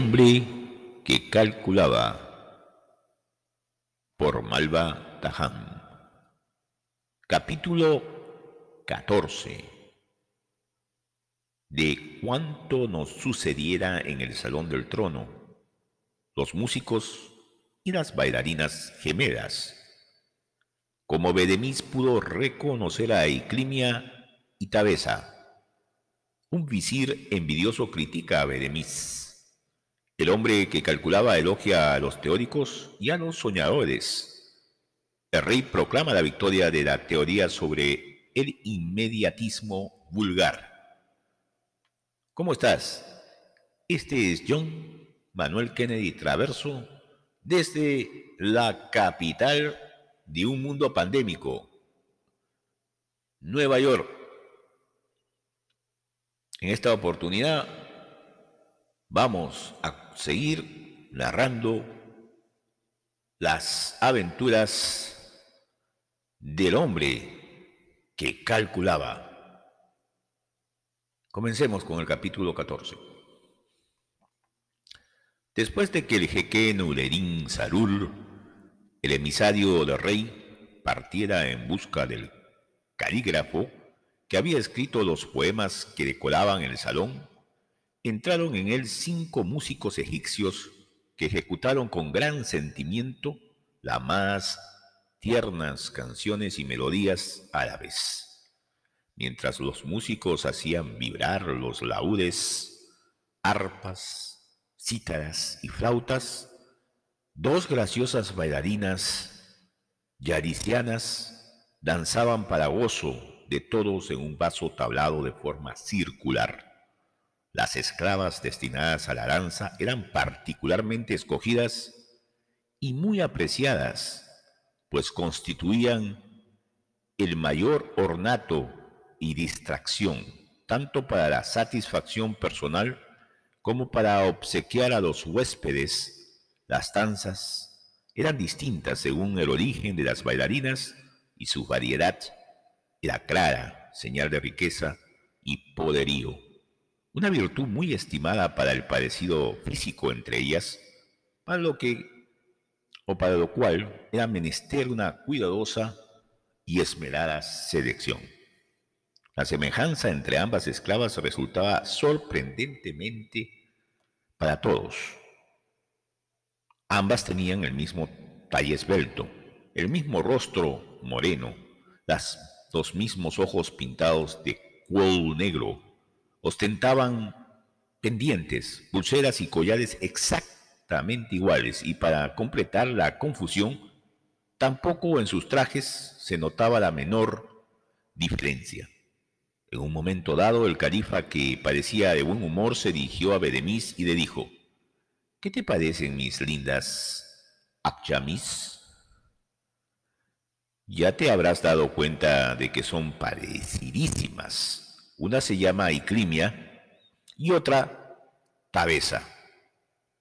Hombre que calculaba por Malva Taján. Capítulo 14. De cuánto nos sucediera en el Salón del Trono, los músicos y las bailarinas gemelas. Como Bedemis pudo reconocer a Iclimia y Tabesa. Un visir envidioso critica a Bedemis el hombre que calculaba elogia a los teóricos y a los soñadores. El rey proclama la victoria de la teoría sobre el inmediatismo vulgar. ¿Cómo estás? Este es John Manuel Kennedy Traverso desde la capital de un mundo pandémico, Nueva York. En esta oportunidad vamos a seguir narrando las aventuras del hombre que calculaba. Comencemos con el capítulo 14. Después de que el jeque Nulerín Sarul, el emisario del rey, partiera en busca del calígrafo que había escrito los poemas que decoraban el salón, entraron en él cinco músicos egipcios que ejecutaron con gran sentimiento las más tiernas canciones y melodías árabes. Mientras los músicos hacían vibrar los laúdes, arpas, cítaras y flautas, dos graciosas bailarinas yaricianas danzaban para gozo de todos en un vaso tablado de forma circular. Las esclavas destinadas a la danza eran particularmente escogidas y muy apreciadas, pues constituían el mayor ornato y distracción, tanto para la satisfacción personal como para obsequiar a los huéspedes. Las danzas eran distintas según el origen de las bailarinas y su variedad era clara, señal de riqueza y poderío una virtud muy estimada para el parecido físico entre ellas, para lo que o para lo cual era menester una cuidadosa y esmerada selección. La semejanza entre ambas esclavas resultaba sorprendentemente para todos. Ambas tenían el mismo talle esbelto, el mismo rostro moreno, las, los mismos ojos pintados de cuero negro ostentaban pendientes, pulseras y collares exactamente iguales y para completar la confusión, tampoco en sus trajes se notaba la menor diferencia. En un momento dado, el califa, que parecía de buen humor, se dirigió a Bedemis y le dijo, ¿Qué te parecen mis lindas Akchamis? Ya te habrás dado cuenta de que son parecidísimas. Una se llama Iclimia y otra Tabesa.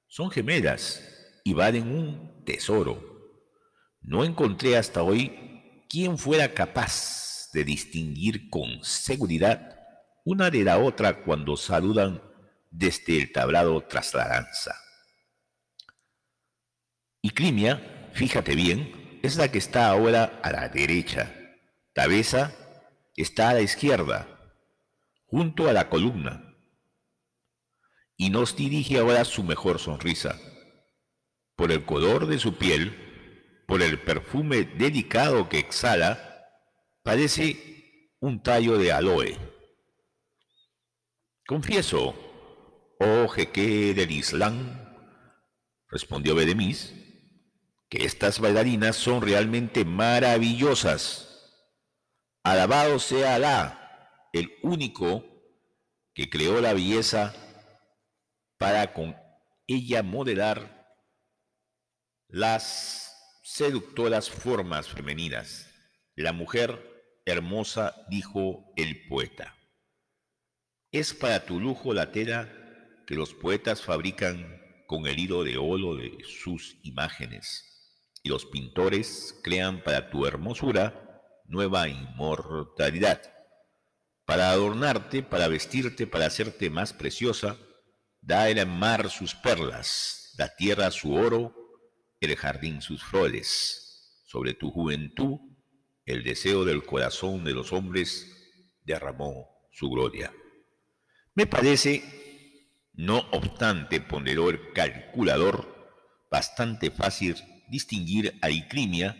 Son gemelas y valen un tesoro. No encontré hasta hoy quien fuera capaz de distinguir con seguridad una de la otra cuando saludan desde el tablado tras la danza. Iclimia, fíjate bien, es la que está ahora a la derecha. Tabesa está a la izquierda junto a la columna, y nos dirige ahora su mejor sonrisa. Por el color de su piel, por el perfume delicado que exhala, parece un tallo de aloe. Confieso, oh jeque del Islam, respondió Bedemis, que estas bailarinas son realmente maravillosas. Alabado sea Alá el único que creó la belleza para con ella modelar las seductoras formas femeninas. La mujer hermosa, dijo el poeta. Es para tu lujo la tela que los poetas fabrican con el hilo de oro de sus imágenes, y los pintores crean para tu hermosura nueva inmortalidad para adornarte, para vestirte, para hacerte más preciosa, da el mar sus perlas, la tierra su oro, el jardín sus flores. Sobre tu juventud, el deseo del corazón de los hombres derramó su gloria. Me parece, no obstante, ponderó el calculador, bastante fácil distinguir a Iclimia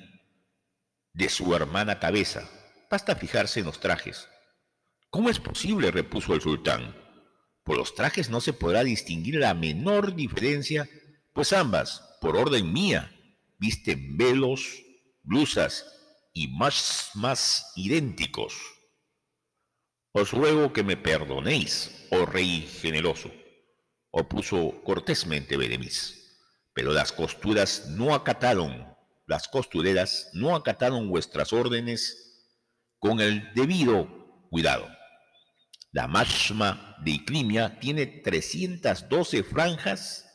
de su hermana Cabeza. Basta fijarse en los trajes. ¿Cómo es posible? repuso el sultán. Por los trajes no se podrá distinguir la menor diferencia, pues ambas, por orden mía, visten velos, blusas y más, más idénticos. Os ruego que me perdonéis, oh rey generoso, opuso cortésmente Beremis, pero las costuras no acataron, las costureras no acataron vuestras órdenes con el debido cuidado. La mashma de Iclimia tiene 312 franjas,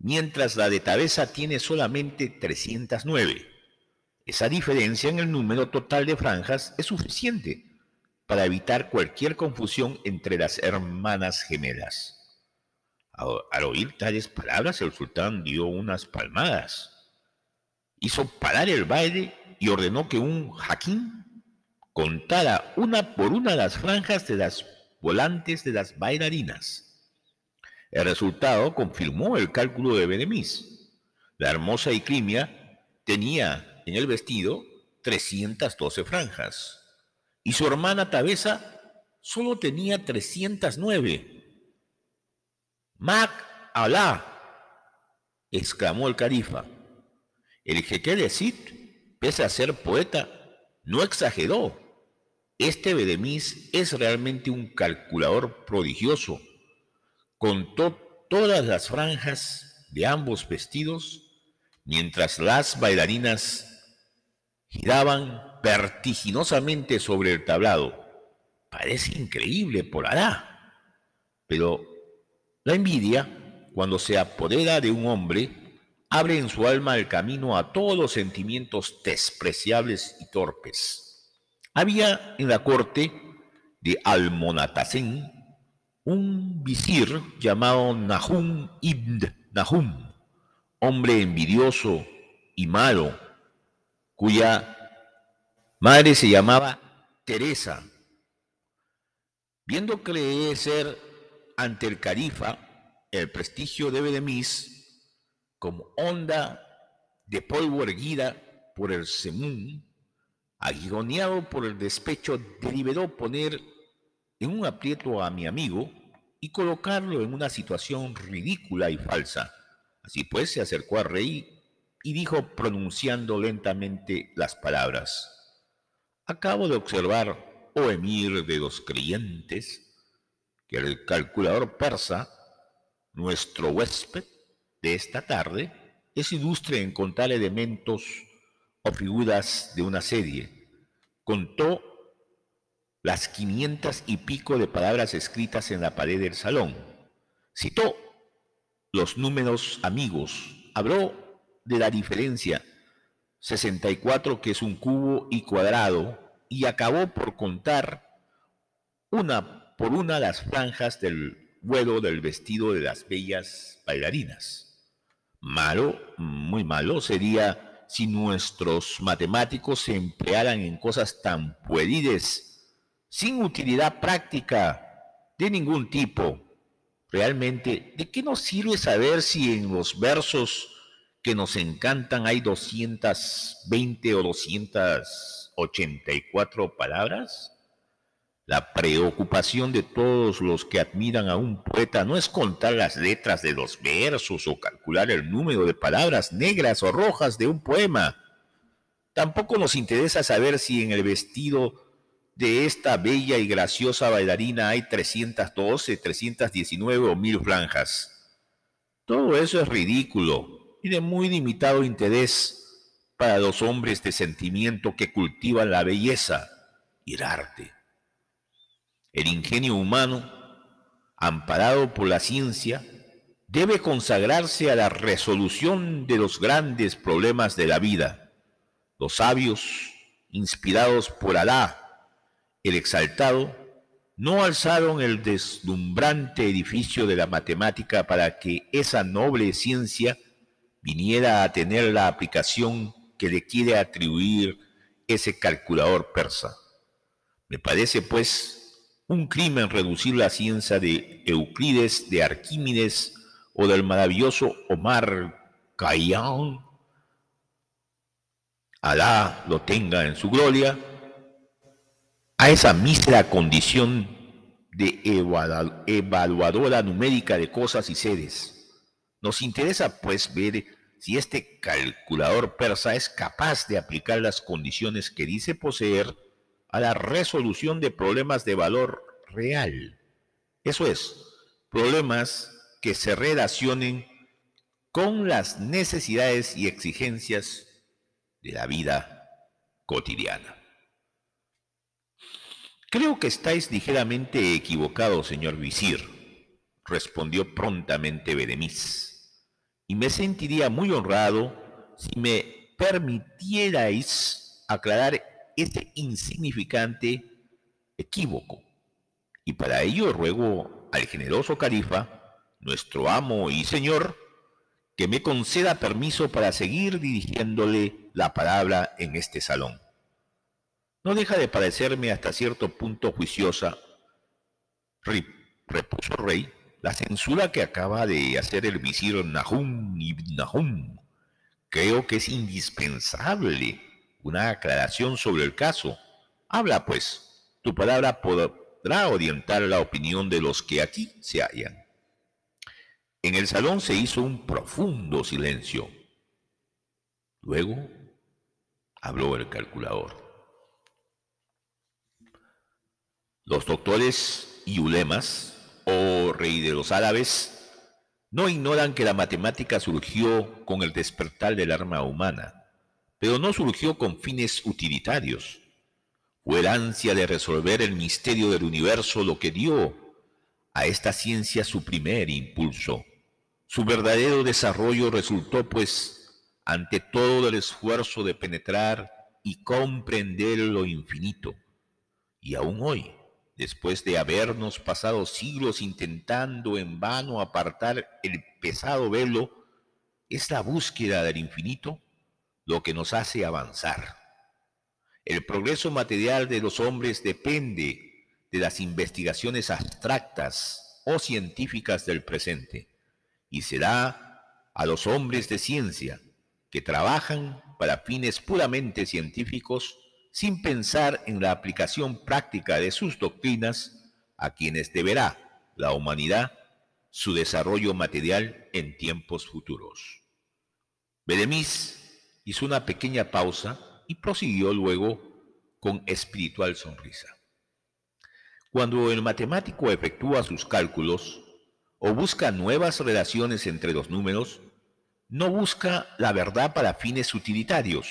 mientras la de Tabesa tiene solamente 309. Esa diferencia en el número total de franjas es suficiente para evitar cualquier confusión entre las hermanas gemelas. Al oír tales palabras, el sultán dio unas palmadas, hizo parar el baile y ordenó que un jaquín contara una por una las franjas de las volantes de las bailarinas. El resultado confirmó el cálculo de Benemis. La hermosa Iclimia tenía en el vestido 312 franjas y su hermana Tabesa solo tenía 309. ¡Mac Alá! exclamó el califa. El jeque de Cid, pese a ser poeta, no exageró. Este Bedemis es realmente un calculador prodigioso. Contó todas las franjas de ambos vestidos mientras las bailarinas giraban vertiginosamente sobre el tablado. Parece increíble por Alá. Pero la envidia, cuando se apodera de un hombre, abre en su alma el camino a todos los sentimientos despreciables y torpes. Había en la corte de Almonatacén un visir llamado Nahum ibn Nahum, hombre envidioso y malo, cuya madre se llamaba Teresa. Viendo crecer ante el califa el prestigio de Bedemis, como onda de polvo erguida por el semún, aguijoneado por el despecho, deliberó poner en un aprieto a mi amigo y colocarlo en una situación ridícula y falsa. Así pues se acercó al rey y dijo pronunciando lentamente las palabras, Acabo de observar, oh emir de los creyentes, que el calculador persa, nuestro huésped, de esta tarde es ilustre en contar elementos o figuras de una serie. Contó las quinientas y pico de palabras escritas en la pared del salón. Citó los números amigos. Habló de la diferencia 64 que es un cubo y cuadrado y acabó por contar una por una las franjas del vuelo del vestido de las bellas bailarinas. Malo, muy malo sería si nuestros matemáticos se emplearan en cosas tan pueriles, sin utilidad práctica de ningún tipo. Realmente, ¿de qué nos sirve saber si en los versos que nos encantan hay 220 o 284 palabras? La preocupación de todos los que admiran a un poeta no es contar las letras de los versos o calcular el número de palabras negras o rojas de un poema. Tampoco nos interesa saber si en el vestido de esta bella y graciosa bailarina hay 312, 319 o mil franjas. Todo eso es ridículo y de muy limitado interés para los hombres de sentimiento que cultivan la belleza y el arte. El ingenio humano, amparado por la ciencia, debe consagrarse a la resolución de los grandes problemas de la vida. Los sabios, inspirados por Alá, el exaltado, no alzaron el deslumbrante edificio de la matemática para que esa noble ciencia viniera a tener la aplicación que le quiere atribuir ese calculador persa. Me parece, pues, un crimen reducir la ciencia de Euclides, de Arquímedes o del maravilloso Omar Khayyam, Alá lo tenga en su gloria, a esa mísera condición de evaluadora numérica de cosas y seres. Nos interesa, pues, ver si este calculador persa es capaz de aplicar las condiciones que dice poseer a la resolución de problemas de valor real. Eso es, problemas que se relacionen con las necesidades y exigencias de la vida cotidiana. Creo que estáis ligeramente equivocado, señor visir, respondió prontamente Bedemis, y me sentiría muy honrado si me permitierais aclarar este insignificante equívoco. Y para ello ruego al generoso califa, nuestro amo y señor, que me conceda permiso para seguir dirigiéndole la palabra en este salón. No deja de parecerme hasta cierto punto juiciosa, repuso el rey, la censura que acaba de hacer el visir Nahum ibn Nahum. Creo que es indispensable una aclaración sobre el caso. Habla, pues, tu palabra podrá orientar la opinión de los que aquí se hallan. En el salón se hizo un profundo silencio. Luego habló el calculador. Los doctores y ulemas, o rey de los árabes, no ignoran que la matemática surgió con el despertar del arma humana, pero no surgió con fines utilitarios. Fue el ansia de resolver el misterio del universo lo que dio a esta ciencia su primer impulso. Su verdadero desarrollo resultó, pues, ante todo el esfuerzo de penetrar y comprender lo infinito. Y aún hoy, después de habernos pasado siglos intentando en vano apartar el pesado velo, es la búsqueda del infinito lo que nos hace avanzar. El progreso material de los hombres depende de las investigaciones abstractas o científicas del presente y será a los hombres de ciencia que trabajan para fines puramente científicos sin pensar en la aplicación práctica de sus doctrinas a quienes deberá la humanidad su desarrollo material en tiempos futuros. Bedemis hizo una pequeña pausa y prosiguió luego con espiritual sonrisa. Cuando el matemático efectúa sus cálculos o busca nuevas relaciones entre los números, no busca la verdad para fines utilitarios,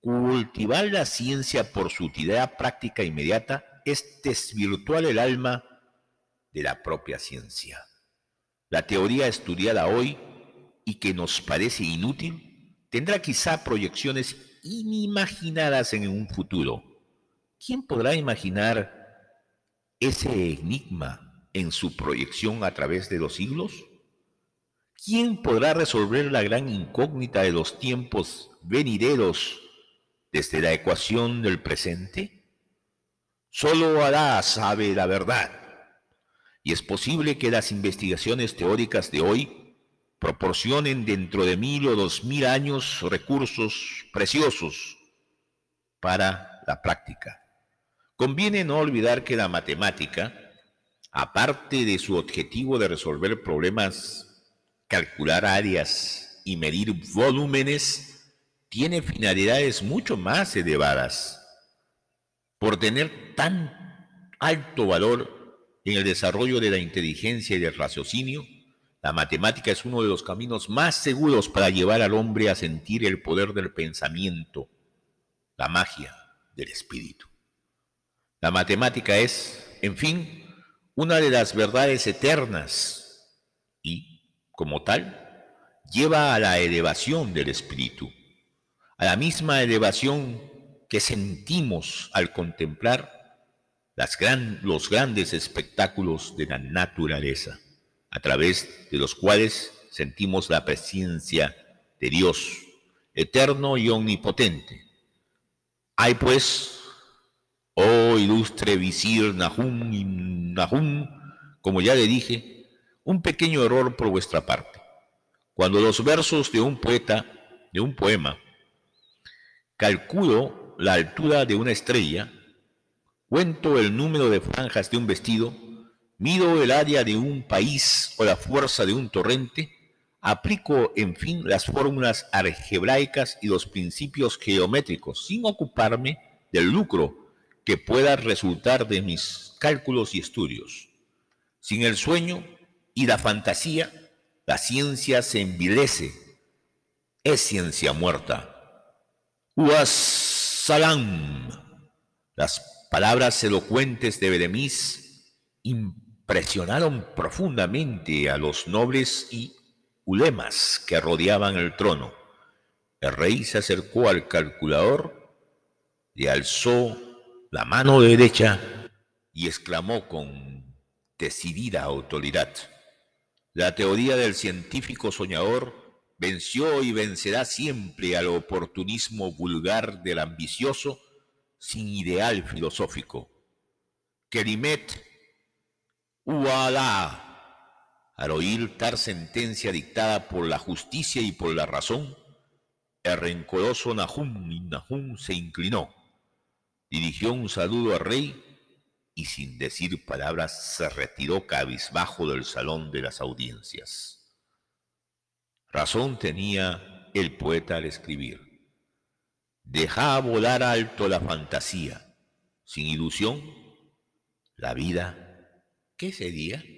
Cultivar la ciencia por su utilidad práctica inmediata es desvirtuar el alma de la propia ciencia. La teoría estudiada hoy y que nos parece inútil tendrá quizá proyecciones inimaginadas en un futuro. ¿Quién podrá imaginar ese enigma en su proyección a través de los siglos? ¿Quién podrá resolver la gran incógnita de los tiempos venideros desde la ecuación del presente? Solo Alá sabe la verdad. Y es posible que las investigaciones teóricas de hoy proporcionen dentro de mil o dos mil años recursos preciosos para la práctica. Conviene no olvidar que la matemática, aparte de su objetivo de resolver problemas, calcular áreas y medir volúmenes, tiene finalidades mucho más elevadas. Por tener tan alto valor en el desarrollo de la inteligencia y del raciocinio, la matemática es uno de los caminos más seguros para llevar al hombre a sentir el poder del pensamiento, la magia del espíritu. La matemática es, en fin, una de las verdades eternas y, como tal, lleva a la elevación del espíritu a la misma elevación que sentimos al contemplar los grandes espectáculos de la naturaleza, a través de los cuales sentimos la presencia de Dios, eterno y omnipotente. Hay pues, oh ilustre visir Nahum y Nahum, como ya le dije, un pequeño error por vuestra parte. Cuando los versos de un poeta, de un poema, calculo la altura de una estrella, cuento el número de franjas de un vestido, mido el área de un país o la fuerza de un torrente, aplico, en fin, las fórmulas algebraicas y los principios geométricos, sin ocuparme del lucro que pueda resultar de mis cálculos y estudios. Sin el sueño y la fantasía, la ciencia se envilece, es ciencia muerta. Uas salam. Las palabras elocuentes de Beremis impresionaron profundamente a los nobles y ulemas que rodeaban el trono. El rey se acercó al calculador, le alzó la mano derecha y exclamó con decidida autoridad. La teoría del científico soñador venció y vencerá siempre al oportunismo vulgar del ambicioso sin ideal filosófico. Kerimet Al oír tal sentencia dictada por la justicia y por la razón, el rencoroso Nahum, Nahum se inclinó, dirigió un saludo al rey y sin decir palabras se retiró cabizbajo del salón de las audiencias. Razón tenía el poeta al escribir. Deja volar alto la fantasía, sin ilusión, la vida, ¿qué sería?